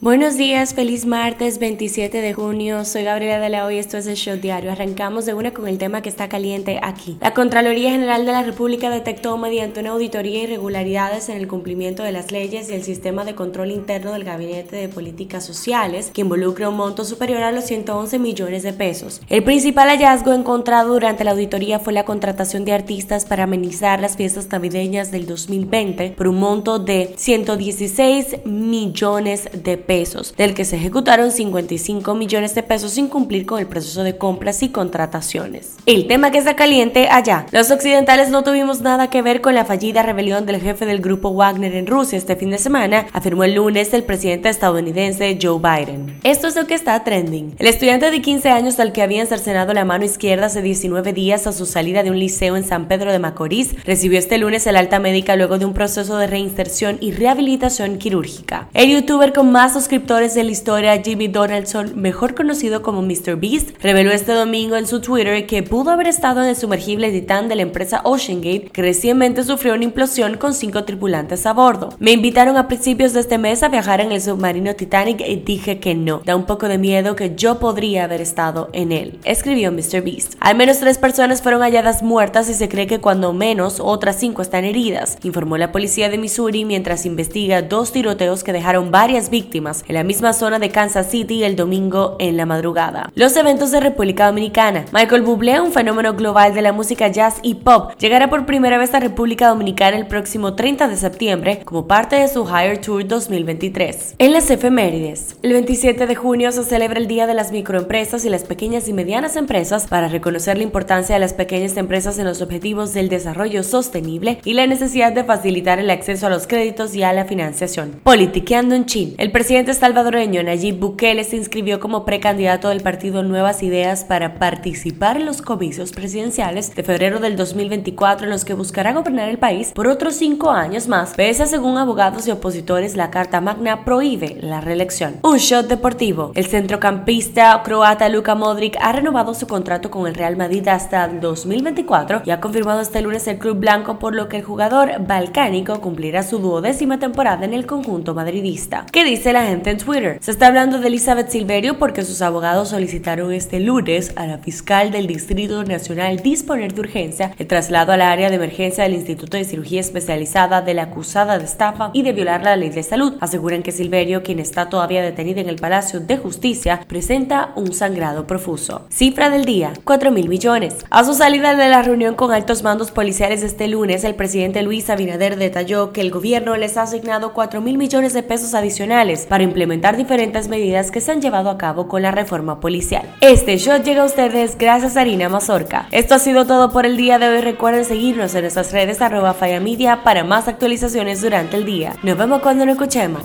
Buenos días, feliz martes 27 de junio. Soy Gabriela de la Hoy, esto es el Show Diario. Arrancamos de una con el tema que está caliente aquí. La Contraloría General de la República detectó mediante una auditoría irregularidades en el cumplimiento de las leyes y el sistema de control interno del Gabinete de Políticas Sociales, que involucra un monto superior a los 111 millones de pesos. El principal hallazgo encontrado durante la auditoría fue la contratación de artistas para amenizar las fiestas navideñas del 2020 por un monto de 116 millones de pesos pesos, del que se ejecutaron 55 millones de pesos sin cumplir con el proceso de compras y contrataciones. El tema que está caliente allá. Los occidentales no tuvimos nada que ver con la fallida rebelión del jefe del grupo Wagner en Rusia este fin de semana, afirmó el lunes el presidente estadounidense Joe Biden. Esto es lo que está trending. El estudiante de 15 años al que habían cercenado la mano izquierda hace 19 días a su salida de un liceo en San Pedro de Macorís recibió este lunes el alta médica luego de un proceso de reinserción y rehabilitación quirúrgica. El youtuber con más suscriptores de la historia, Jimmy Donaldson, mejor conocido como Mr. Beast, reveló este domingo en su Twitter que pudo haber estado en el sumergible Titan de la empresa OceanGate, que recientemente sufrió una implosión con cinco tripulantes a bordo. Me invitaron a principios de este mes a viajar en el submarino Titanic y dije que no. Da un poco de miedo que yo podría haber estado en él, escribió Mr. Beast. Al menos tres personas fueron halladas muertas y se cree que cuando menos otras cinco están heridas, informó la policía de Missouri mientras investiga dos tiroteos que dejaron varias víctimas en la misma zona de Kansas City el domingo en la madrugada. Los eventos de República Dominicana. Michael Bublé, un fenómeno global de la música jazz y pop, llegará por primera vez a República Dominicana el próximo 30 de septiembre como parte de su Higher Tour 2023. En las efemérides, el 27 de junio se celebra el Día de las Microempresas y las Pequeñas y Medianas Empresas para reconocer la importancia de las pequeñas empresas en los objetivos del desarrollo sostenible y la necesidad de facilitar el acceso a los créditos y a la financiación. Politiqueando en China. El presidente presidente salvadoreño Nayib Bukele se inscribió como precandidato del partido Nuevas Ideas para participar en los comicios presidenciales de febrero del 2024 en los que buscará gobernar el país por otros cinco años más, pese a según abogados y opositores la Carta Magna prohíbe la reelección. Un shot deportivo. El centrocampista croata Luka Modric ha renovado su contrato con el Real Madrid hasta el 2024 y ha confirmado este lunes el club blanco por lo que el jugador balcánico cumplirá su duodécima temporada en el conjunto madridista. ¿Qué dice la en Twitter. Se está hablando de Elizabeth Silverio porque sus abogados solicitaron este lunes a la fiscal del Distrito Nacional disponer de urgencia el traslado al área de emergencia del Instituto de Cirugía Especializada de la acusada de estafa y de violar la ley de salud. Aseguran que Silverio, quien está todavía detenida en el Palacio de Justicia, presenta un sangrado profuso. Cifra del día, 4 mil millones. A su salida de la reunión con altos mandos policiales este lunes, el presidente Luis Abinader detalló que el gobierno les ha asignado 4 mil millones de pesos adicionales para implementar diferentes medidas que se han llevado a cabo con la reforma policial. Este show llega a ustedes gracias a Harina Mazorca. Esto ha sido todo por el día de hoy. Recuerden seguirnos en nuestras redes arroba Media para más actualizaciones durante el día. Nos vemos cuando nos escuchemos.